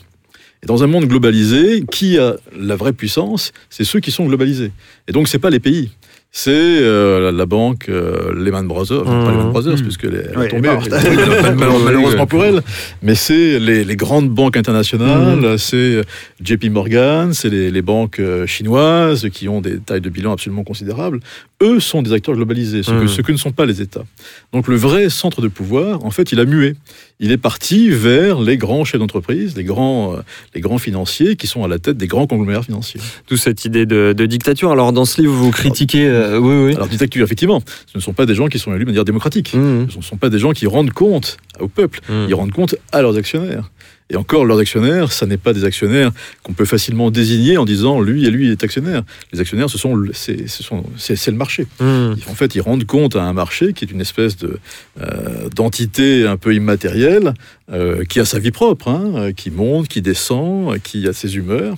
Et dans un monde globalisé, qui a la vraie puissance C'est ceux qui sont globalisés. Et donc, ce n'est pas les pays. C'est euh, la, banque euh, Lehman Brothers, enfin, pas Mmh. Lehman Brothers, Mmh. puisqu'elle est, elle Ouais, est tombée, [LAUGHS] malheureusement pour elle, mais c'est les, les grandes banques internationales, c'est JP Morgan, c'est les, les banques chinoises qui ont des tailles de bilan absolument considérables. Eux sont des acteurs globalisés, ce, que, Mhm. ce que ne sont pas les États. Donc le vrai centre de pouvoir, en fait, il a mué. Il est parti vers les grands chefs d'entreprise, les grands, euh, les grands financiers qui sont à la tête des grands conglomérats financiers. D'où cette idée de, de dictature. Alors dans ce livre, vous critiquez... euh, oui, oui. Alors dictature, effectivement, ce ne sont pas des gens qui sont élus de manière démocratique. Hmm. Ce ne sont pas des gens qui rendent compte au peuple. Hmm. Ils rendent compte à leurs actionnaires. Et encore, leurs actionnaires, ça n'est pas des actionnaires qu'on peut facilement désigner en disant lui et lui est actionnaire. Les actionnaires, ce sont, c'est, ce sont, c'est, c'est le marché. Hmm. En fait, ils rendent compte à un marché qui est une espèce de, euh, d'entité un peu immatérielle, euh, qui a sa vie propre, hein, euh, qui monte, qui descend, qui a ses humeurs,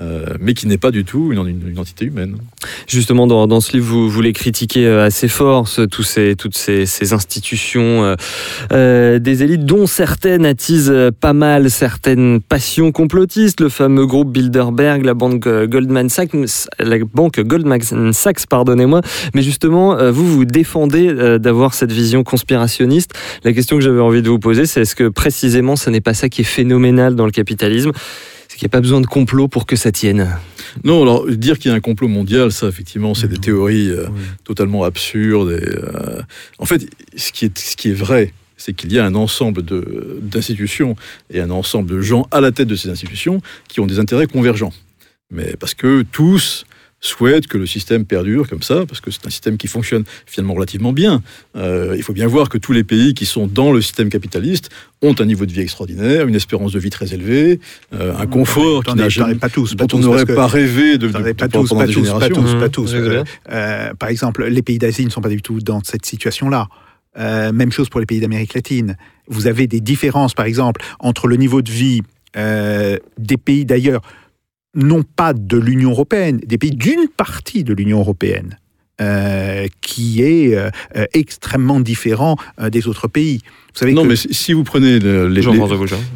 euh, mais qui n'est pas du tout une, une- entité humaine. Justement, dans, ce livre, vous, vous les critiquez euh, assez fort, toutes ces, institutions euh, des élites, dont certaines attisent pas mal certaines passions complotistes. Le fameux groupe Bilderberg, la banque Goldman Sachs, la banque Goldman Sachs, pardonnez-moi. Mais justement, vous vous défendez d'avoir cette vision conspirationniste. La question que j'avais envie de vous poser, c'est est-ce que précisément, ce n'est pas ça qui est phénoménal dans le capitalisme? Qu'il n'y a pas besoin de complot pour que ça tienne. Non, alors dire qu'il y a un complot mondial, ça effectivement, c'est des théories euh, totalement absurdes. Et, euh, en fait, ce qui est, ce qui est vrai, c'est qu'il y a un ensemble de- d'institutions et un ensemble de gens à la tête de ces institutions qui ont des intérêts convergents. Mais parce que tous souhaitent que le système perdure comme ça, parce que c'est un système qui fonctionne finalement relativement bien. Euh, il faut bien voir que tous les pays qui sont dans le système capitaliste ont un niveau de vie extraordinaire, une espérance de vie très élevée, euh, un confort qui n'a jamais as pas tous, dont pas on tous, n'aurait parce que- pas rêvé de, de, de- pas pendant tous, pas des tous, pas tous, pas Mmh. tous. Avez Euh, par exemple, les pays d'Asie ne sont pas du tout dans cette situation-là. Euh, même chose pour les pays d'Amérique latine. Vous avez des différences, par exemple, entre le niveau de vie euh, des pays d'ailleurs, non pas de l'Union européenne, des pays d'une partie de l'Union européenne, euh, qui est euh, euh, extrêmement différent euh, des autres pays. Vous savez Non, que mais si vous prenez le- les,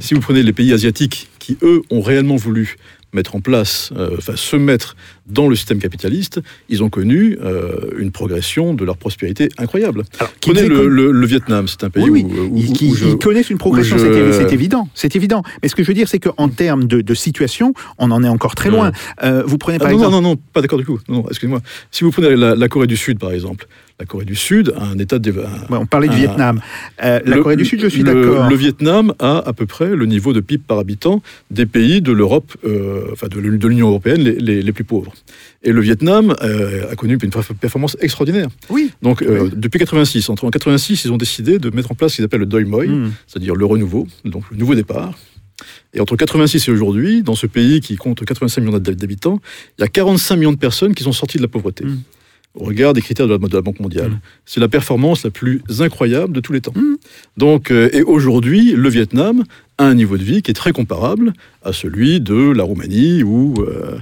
si vous prenez les pays asiatiques qui eux ont réellement voulu mettre en place, euh, enfin se mettre dans le système capitaliste, ils ont connu euh, une progression de leur prospérité incroyable. alors, Prenez le, connu- le- le Vietnam, c'est un pays Oui, où, où- Ils, où qui- je- ils connaissent une progression, je- c'est évi- c'est évident, c'est évident. Mais ce que je veux dire, c'est qu'en termes de, de situation, on en est encore très loin. Euh, vous prenez Ah, par non, exemple, non, non, non, pas d'accord du tout. Non, non, excusez-moi. Si vous prenez la, la Corée du Sud, par exemple, la Corée du Sud a un état de... un- Ouais, on parlait du. Vietnam, Euh, la Le- Corée du Sud, je suis d'accord. Le Vietnam a à peu près le niveau de PIB par habitant des pays de l'Europe, euh, enfin de l'U- de l'Union européenne, les, les- les plus pauvres. Et le Vietnam euh, a connu une perf- performance extraordinaire. Oui. Donc euh, Oui. depuis 86, entre en 86, ils ont décidé de mettre en place ce qu'ils appellent le Doi Moi, Hmm. c'est-à-dire le renouveau, donc le nouveau départ. Et entre 86 et aujourd'hui, dans ce pays qui compte 85 millions d'hab- d'habitants, il y a 45 millions de personnes qui sont sorties de la pauvreté. Mm. Au regard des critères de la, de la Banque mondiale. Mm. C'est la performance la plus incroyable de tous les temps. Donc, euh, et aujourd'hui, le Vietnam a un niveau de vie qui est très comparable à celui de la Roumanie ou, euh,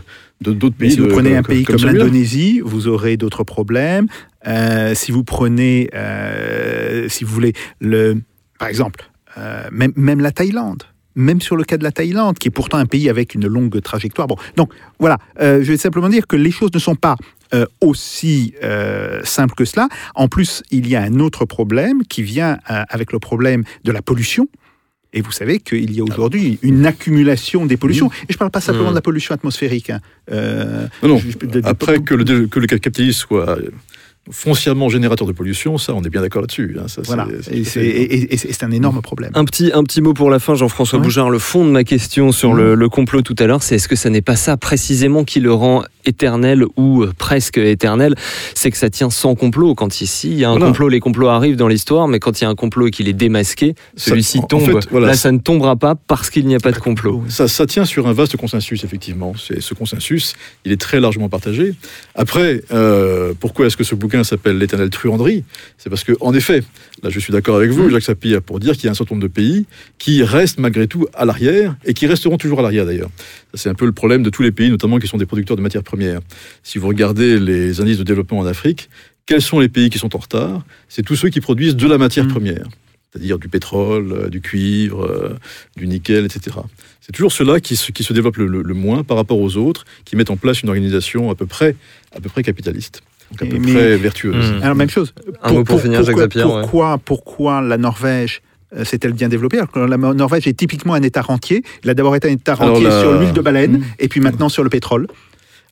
Mais si vous de- prenez un pays comme, l'Indonésie, vous aurez d'autres problèmes. Euh, si vous prenez, euh, si vous voulez, le, par exemple, euh, même, même la Thaïlande. Même sur le cas de la Thaïlande, qui est pourtant un pays avec une longue trajectoire. Bon, donc voilà, euh, je vais simplement dire que les choses ne sont pas euh, aussi euh, simples que cela. En plus, il y a un autre problème qui vient avec le problème de la pollution. Et vous savez qu'il y a aujourd'hui une accumulation des pollutions. Et je ne parle pas simplement Mm. de la pollution atmosphérique. hein. Euh, Non, non. je- de- de- Après de- que le, que le capitalisme soit foncièrement générateur de pollution, ça, on est bien d'accord là-dessus. hein. Ça, Voilà, c'est- et c'est- un énorme problème. Un petit, un petit mot pour la fin, Jean-François Ouais. Boujard. Le fond de ma question sur le, le complot tout à l'heure, c'est est-ce que ça n'est pas ça précisément qui le rend éternel ou euh, presque éternel C'est que ça tient sans complot. Quand ici, il y a un Voilà. complot, les complots arrivent dans l'histoire, mais quand il y a un complot et qu'il est démasqué, celui-ci en tombe. fait, voilà. Là, ça ne tombera pas parce qu'il n'y a pas de complot. Ça, ça tient sur un vaste consensus, effectivement. Ce consensus, il est très largement partagé. Après, euh, pourquoi est-ce que ce bouquin s'appelle L'éternelle truanderie C'est parce que, en effet, là, je suis d'accord avec vous, Jacques Sapir, pour dire qu'il y a un certain nombre de pays qui restent malgré tout à l'arrière et qui resteront toujours à l'arrière d'ailleurs. C'est un peu le problème de tous les pays, notamment qui sont des producteurs de matières premières. Si vous regardez les indices de développement en Afrique, quels sont les pays qui sont en retard? C'est tous ceux qui produisent de la matière Mm. première, c'est-à-dire du pétrole, euh, du cuivre, euh, du nickel, etc. C'est toujours ceux-là qui se, qui se développent le, le- le moins par rapport aux autres, qui mettent en place une organisation à peu près, à peu près capitaliste, donc à peu Mais- près vertueuse. Mm. Alors même chose. Un mot pour finir, Jacques pourquoi, Zapier, ouais. pourquoi, la Norvège euh, s'est-elle bien développée? Alors que la Norvège est typiquement un État rentier. Il a d'abord été un État rentier la- sur l'huile de baleine Mm. et puis maintenant sur le pétrole.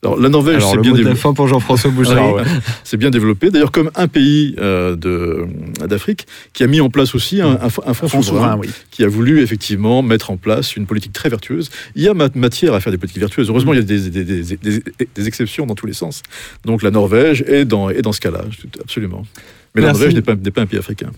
Alors la Norvège, c'est bien développé. fin pour Jean-François [LAUGHS] Boujard. Oui, ouais. [LAUGHS] C'est bien développé. D'ailleurs, comme un pays euh, d'Afrique qui a mis en place aussi un, un, un fonds Fonds souverain, souverain, oui. qui a voulu effectivement mettre en place une politique très vertueuse. Il y a ma- matière à faire des politiques vertueuses. Heureusement, il y a des, des- des- des- des exceptions dans tous les sens. Donc la Norvège est dans, est dans ce cas-là, absolument. Mais la. Norvège n'est pas, pas un pays africain.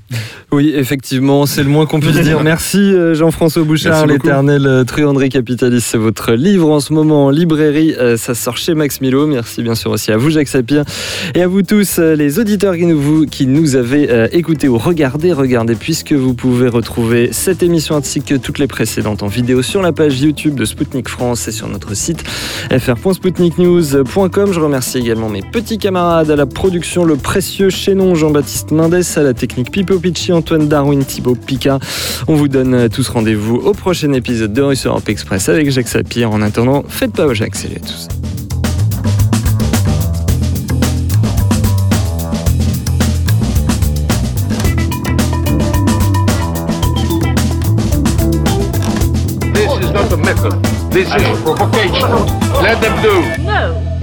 Oui, effectivement, c'est le moins qu'on puisse dire. [LAUGHS] Merci euh, Jean-François Bouchard, l'éternel euh, truanderie capitaliste. C'est votre livre en ce moment en librairie. Euh, Ça sort chez Max Milo. Merci bien sûr aussi à vous, Jacques Sapir. Et à vous tous, les auditeurs qui nous, qui nous avez écoutés ou regardés, regardez, puisque vous pouvez retrouver cette émission ainsi que toutes les précédentes en vidéo sur la page YouTube de Spoutnik France et sur notre site fr.spoutniknews.com. Je remercie également mes petits camarades à la production, le précieux Chénon Jean-Baptiste Mendes, à la technique Pipo Picci, Antoine Darwin, Thibaut Picard. On vous donne euh, tous rendez-vous au prochain épisode de Russe Europe Express avec Jacques Sapir. En attendant, faites pas au Jacques, salut à tous. This is not a method. This is provocation. Let them do. No,